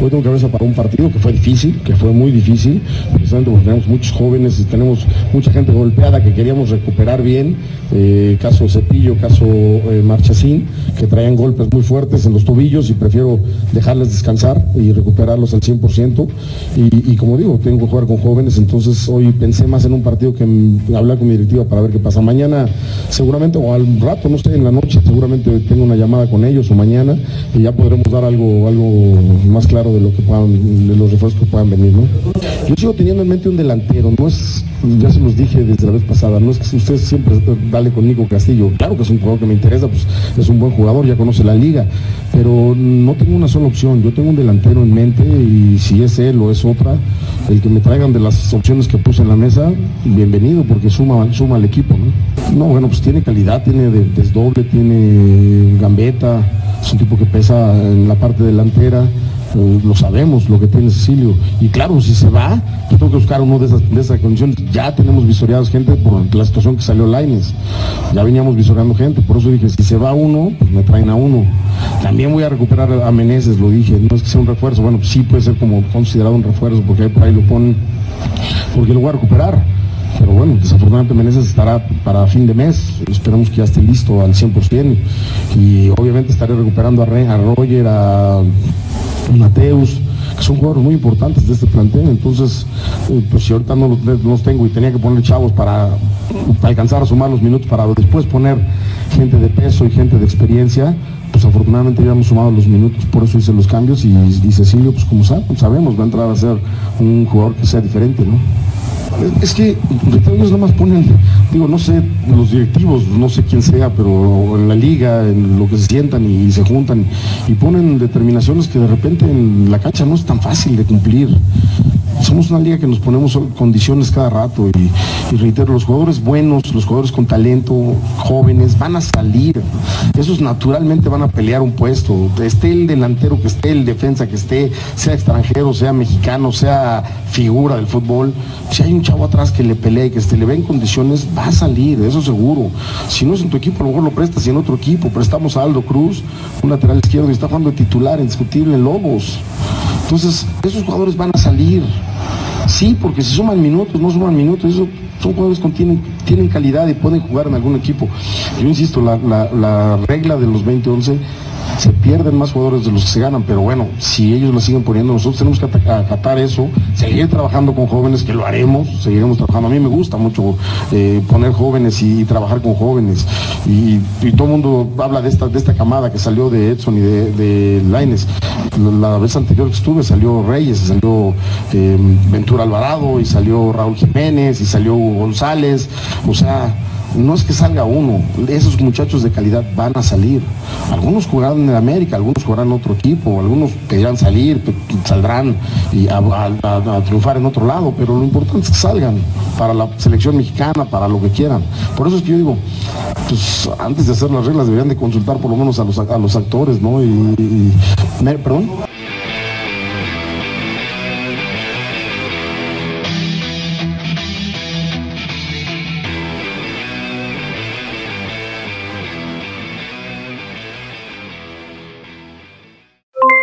Fue tengo cabeza para un partido que fue difícil, que fue muy difícil, precisamente porque tenemos muchos jóvenes y tenemos mucha gente golpeada que queríamos recuperar bien, eh, caso Cepillo, caso eh, Marchesín, que traían golpes muy fuertes en los tobillos y prefiero dejarles descansar y recuperarlos al 100%. Y, y como digo, tengo que jugar con jóvenes, entonces hoy pensé más en un partido que hablar con mi directiva para ver qué pasa. Mañana seguramente, o al rato, no sé, en la noche, seguramente tengo una llamada con ellos o mañana y ya podremos dar algo, algo más claro de lo que puedan, de los refuerzos que puedan venir, ¿no? Yo sigo teniendo en mente un delantero, no es, ya se los dije desde la vez pasada, no es que usted siempre dale con Nico Castillo, claro que es un jugador que me interesa, pues es un buen jugador, ya conoce la liga, pero no tengo una sola opción, yo tengo un delantero en mente y si es él o es otra, el que me traigan de las opciones que puse en la mesa, bienvenido, porque suma, suma al equipo, ¿no? No, bueno, pues tiene calidad, tiene de- desdoble, tiene gambeta, es un tipo que pesa en la parte delantera, eh, lo sabemos lo que tiene Cecilio. Y claro, si se va, yo tengo que buscar uno de esas, de esas condiciones. Ya tenemos visoreados gente por la situación que salió Laines. Ya veníamos visoreando gente, por eso dije, si se va uno, pues me traen a uno. También voy a recuperar a Meneses, lo dije, no es que sea un refuerzo, bueno, sí puede ser como considerado un refuerzo, porque por ahí lo ponen, porque lo voy a recuperar. Pero bueno, desafortunadamente Meneses estará para fin de mes. Esperamos que ya esté listo al 100%. Y obviamente estaré recuperando a, a Roger, a Mateus, que son jugadores muy importantes de este plantel. Entonces, eh, pues si ahorita no los, tengo y tenía que poner chavos para, para alcanzar a sumar los minutos, para después poner gente de peso y gente de experiencia, pues afortunadamente ya hemos sumado los minutos, por eso hice los cambios. Y, y Cecilio, pues como sabemos, va a entrar a ser un jugador que sea diferente, ¿no? Es que ellos nada más ponen, digo, no sé, los directivos, no sé quién sea, pero en la liga, en lo que se sientan y, se juntan y ponen determinaciones que de repente en la cancha no es tan fácil de cumplir. Somos una liga que nos ponemos condiciones cada rato y, reitero, los jugadores buenos, los jugadores con talento, jóvenes, van a salir. Esos naturalmente van a pelear un puesto. Esté el delantero que esté, el defensa que esté, sea extranjero, sea mexicano, sea figura del fútbol. Si hay un chavo atrás que le pelea que se le ve en condiciones, va a salir, eso seguro. Si no es en tu equipo, a lo mejor lo prestas y en otro equipo. Prestamos a Aldo Cruz, un lateral izquierdo, y está jugando de titular, indiscutible en Lobos. Entonces, esos jugadores van a salir. Sí, porque si suman minutos, no suman minutos, eso son jugadores que tienen, calidad y pueden jugar en algún equipo. Yo insisto, la regla de los 20-11 se pierden más jugadores de los que se ganan, pero bueno, si ellos lo siguen poniendo, nosotros tenemos que acatar eso, seguir trabajando con jóvenes, que lo haremos, seguiremos trabajando. A mí me gusta mucho eh, poner jóvenes y, trabajar con jóvenes. Y, todo el mundo habla de esta, de esta camada que salió de Edson y de, de Laines. La, vez anterior que estuve salió Reyes, salió eh, Ventura Alvarado y salió Raúl Jiménez y salió González. O sea, no es que salga uno, esos muchachos de calidad van a salir. Algunos jugarán en América, algunos jugarán en otro equipo, algunos querrán salir, saldrán y a, triunfar en otro lado, pero lo importante es que salgan para la selección mexicana, para lo que quieran. Por eso es que yo digo, pues antes de hacer las reglas deberían de consultar por lo menos a los, a los actores, ¿no? y perdón.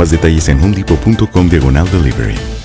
Más detalles en hundipo.com diagonal delivery.